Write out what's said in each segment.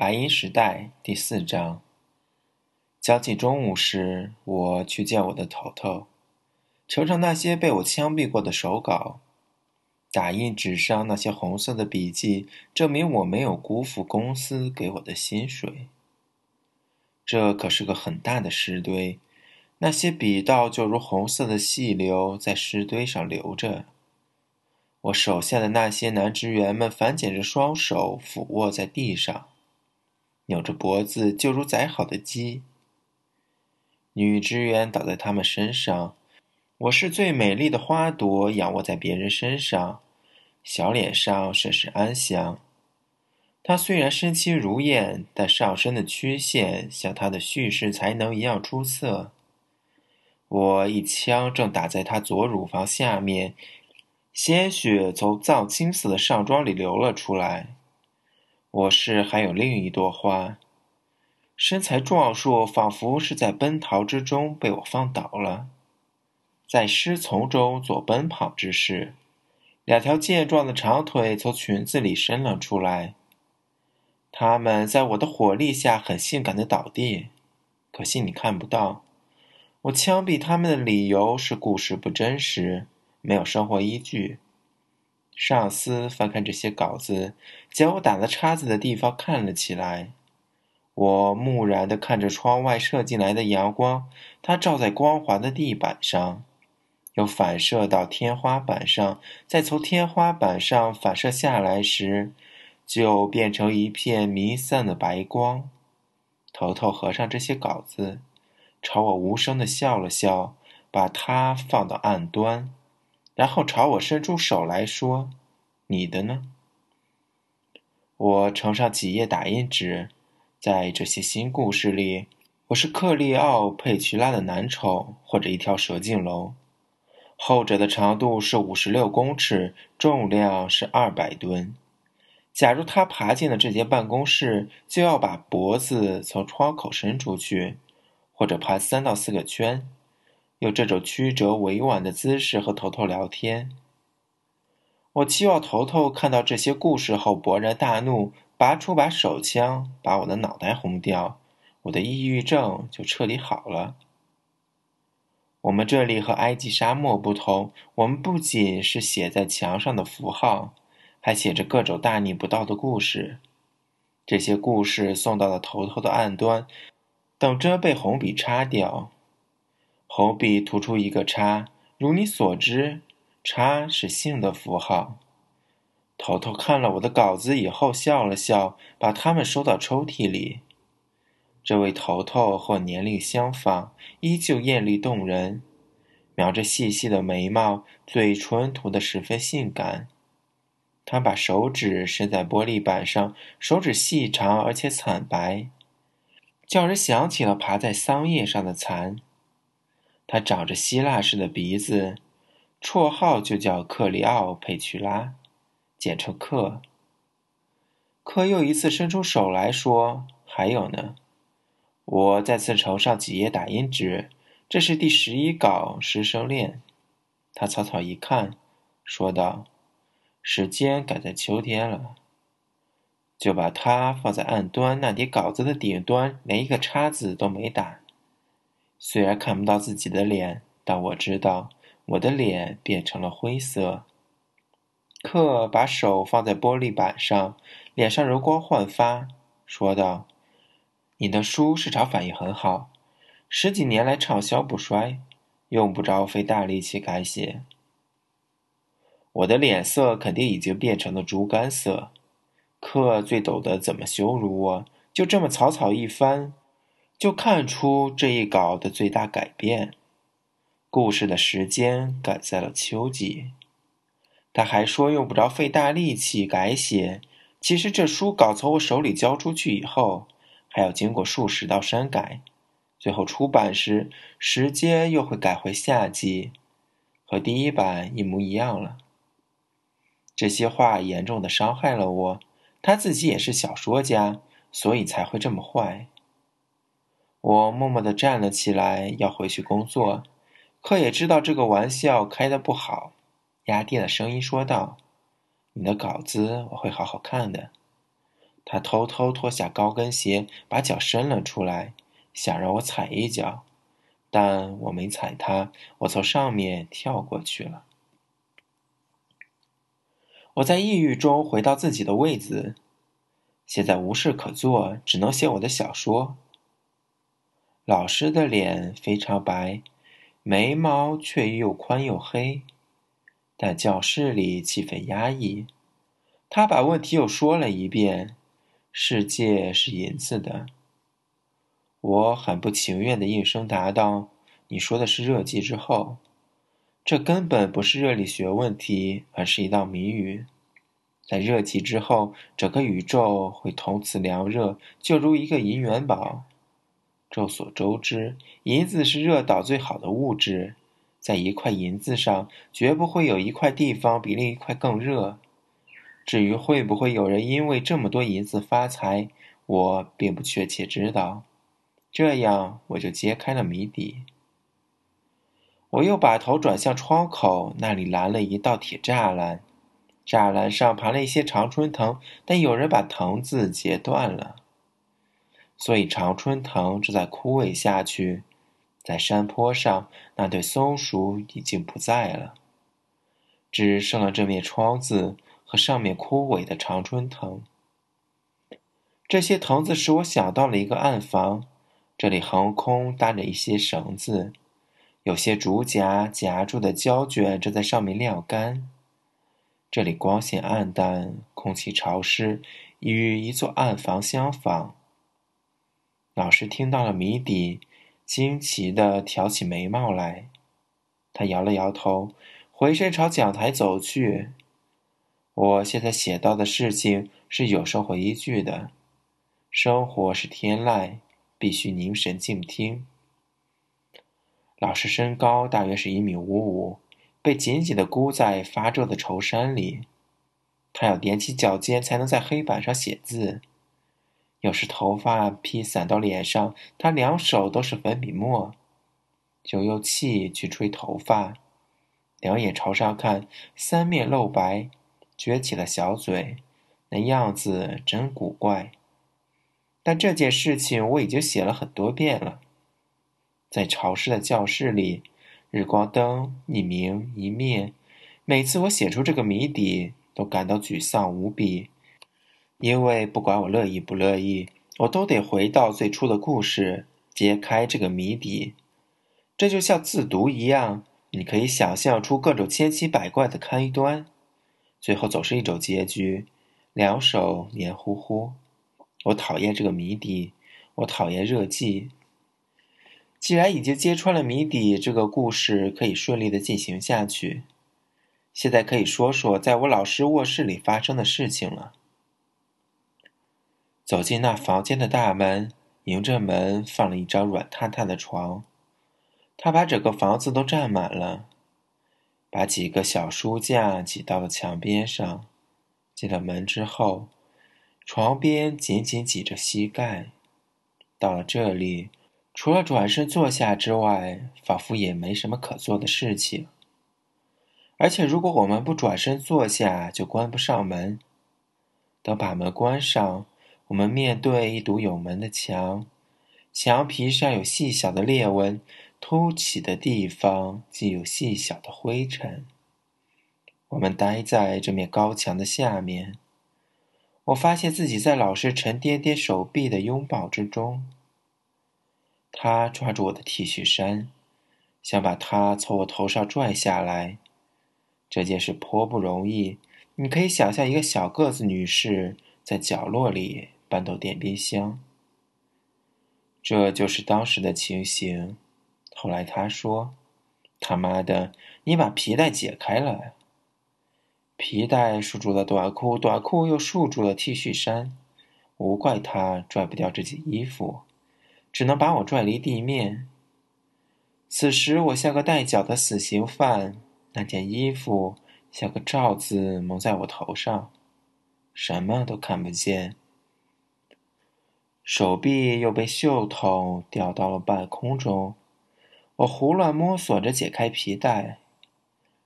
白银时代第四章。将近中午时，我去见我的头头，呈上那些被我枪毙过的手稿。打印纸上那些红色的笔记，证明我没有辜负公司给我的薪水。这可是个很大的尸堆，那些笔道就如红色的细流在尸堆上流着。我手下的那些男职员们反剪着双手，俯卧在地上。扭着脖子，就如宰好的鸡。女职员倒在他们身上，我是最美丽的花朵，仰卧在别人身上，小脸上甚是安详。她虽然身轻如燕，但上身的曲线像她的叙事才能一样出色。我一枪正打在她左乳房下面，鲜血从藏青色的上装里流了出来。我是还有另一朵花，身材壮硕，仿佛是在奔逃之中被我放倒了，在湿丛中做奔跑之事。两条健壮的长腿从裙子里伸了出来，它们在我的火力下很性感的倒地，可惜你看不到。我枪毙他们的理由是故事不真实，没有生活依据。上司翻看这些稿子，将我打的叉子的地方看了起来。我木然地看着窗外射进来的阳光，它照在光滑的地板上，又反射到天花板上，再从天花板上反射下来时，就变成一片弥散的白光。头头合上这些稿子，朝我无声地笑了笑，把它放到案端。然后朝我伸出手来说：“你的呢？”我呈上几页打印纸，在这些新故事里，我是克利奥·佩奇拉的男丑，或者一条蛇颈龙。后者的长度是五十六公尺，重量是二百吨。假如他爬进了这间办公室，就要把脖子从窗口伸出去，或者爬三到四个圈。用这种曲折委婉的姿势和头头聊天。我期望头头看到这些故事后勃然大怒，拔出把手枪，把我的脑袋轰掉，我的抑郁症就彻底好了。我们这里和埃及沙漠不同，我们不仅是写在墙上的符号，还写着各种大逆不道的故事。这些故事送到了头头的案端，等着被红笔擦掉。红笔涂出一个叉，如你所知，叉是性的符号。头头看了我的稿子以后笑了笑，把它们收到抽屉里。这位头头和我年龄相仿，依旧艳丽动人，描着细细的眉毛，嘴唇涂得十分性感。他把手指伸在玻璃板上，手指细长而且惨白，叫人想起了爬在桑叶上的蚕。他长着希腊式的鼻子，绰号就叫克里奥佩屈拉，简称克。克又一次伸出手来说：“还有呢。”我再次呈上几页打印纸，这是第十一稿《师生恋》。他草草一看，说道：“时间赶在秋天了。”就把它放在案端那叠稿子的顶端，连一个叉子都没打。虽然看不到自己的脸，但我知道我的脸变成了灰色。克把手放在玻璃板上，脸上柔光焕发，说道：“你的书市场反应很好，十几年来畅销不衰，用不着费大力气改写。”我的脸色肯定已经变成了猪肝色。克最懂得怎么羞辱我，就这么草草一翻。就看出这一稿的最大改变，故事的时间改在了秋季。他还说用不着费大力气改写。其实这书稿从我手里交出去以后，还要经过数十道删改，最后出版时时间又会改回夏季，和第一版一模一样了。这些话严重的伤害了我。他自己也是小说家，所以才会这么坏。我默默地站了起来，要回去工作。可也知道这个玩笑开得不好，压低了声音说道：“你的稿子我会好好看的。”他偷偷脱下高跟鞋，把脚伸了出来，想让我踩一脚，但我没踩他，我从上面跳过去了。我在抑郁中回到自己的位子，现在无事可做，只能写我的小说。老师的脸非常白，眉毛却又宽又黑，但教室里气氛压抑。他把问题又说了一遍：“世界是银子的。”我很不情愿的应声答道：“你说的是热寂之后。”这根本不是热力学问题，而是一道谜语。在热寂之后，整个宇宙会同此凉热，就如一个银元宝。众所周知，银子是热导最好的物质。在一块银子上，绝不会有一块地方比另一块更热。至于会不会有人因为这么多银子发财，我并不确切知道。这样，我就揭开了谜底。我又把头转向窗口，那里拦了一道铁栅栏，栅栏上盘了一些常春藤，但有人把藤子截断了。所以，常春藤正在枯萎下去。在山坡上，那对松鼠已经不在了，只剩了这面窗子和上面枯萎的常春藤。这些藤子使我想到了一个暗房，这里横空搭着一些绳子，有些竹夹夹住的胶卷正在上面晾干。这里光线暗淡，空气潮湿，与一座暗房相仿。老师听到了谜底，惊奇地挑起眉毛来。他摇了摇头，回身朝讲台走去。我现在写到的事情是有生活依据的，生活是天籁，必须凝神静听。老师身高大约是一米五五，被紧紧地箍在发皱的绸衫里。他要踮起脚尖才能在黑板上写字。有时头发披散到脸上，他两手都是粉笔墨，就用气去吹头发，两眼朝上看，三面露白，撅起了小嘴，那样子真古怪。但这件事情我已经写了很多遍了，在潮湿的教室里，日光灯一明一灭，每次我写出这个谜底，都感到沮丧无比。因为不管我乐意不乐意，我都得回到最初的故事，揭开这个谜底。这就像自读一样，你可以想象出各种千奇百怪的开端，最后总是一种结局，两手黏糊糊。我讨厌这个谜底，我讨厌热寂。既然已经揭穿了谜底，这个故事可以顺利的进行下去。现在可以说说在我老师卧室里发生的事情了。走进那房间的大门，迎着门放了一张软塌塌的床，他把整个房子都占满了，把几个小书架挤到了墙边上。进了门之后，床边紧紧挤着膝盖。到了这里，除了转身坐下之外，仿佛也没什么可做的事情。而且，如果我们不转身坐下，就关不上门。等把门关上。我们面对一堵有门的墙，墙皮上有细小的裂纹，凸起的地方既有细小的灰尘。我们待在这面高墙的下面，我发现自己在老师沉甸甸手臂的拥抱之中。他抓住我的 T 恤衫，想把它从我头上拽下来。这件事颇不容易，你可以想象一个小个子女士在角落里。搬到电冰箱，这就是当时的情形。后来他说：“他妈的，你把皮带解开了！”皮带束住了短裤，短裤又束住了 T 恤衫。无怪他拽不掉这件衣服，只能把我拽离地面。此时我像个带脚的死刑犯，那件衣服像个罩子蒙在我头上，什么都看不见。手臂又被袖筒吊到了半空中，我胡乱摸索着解开皮带。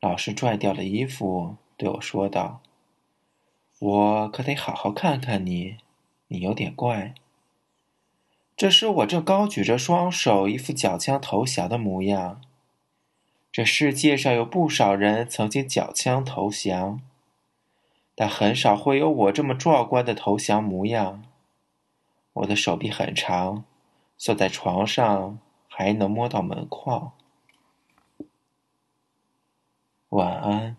老师拽掉了衣服，对我说道：“我可得好好看看你，你有点怪。这时我正高举着双手，一副缴枪投降的模样。这世界上有不少人曾经缴枪投降，但很少会有我这么壮观的投降模样。我的手臂很长，坐在床上还能摸到门框。晚安。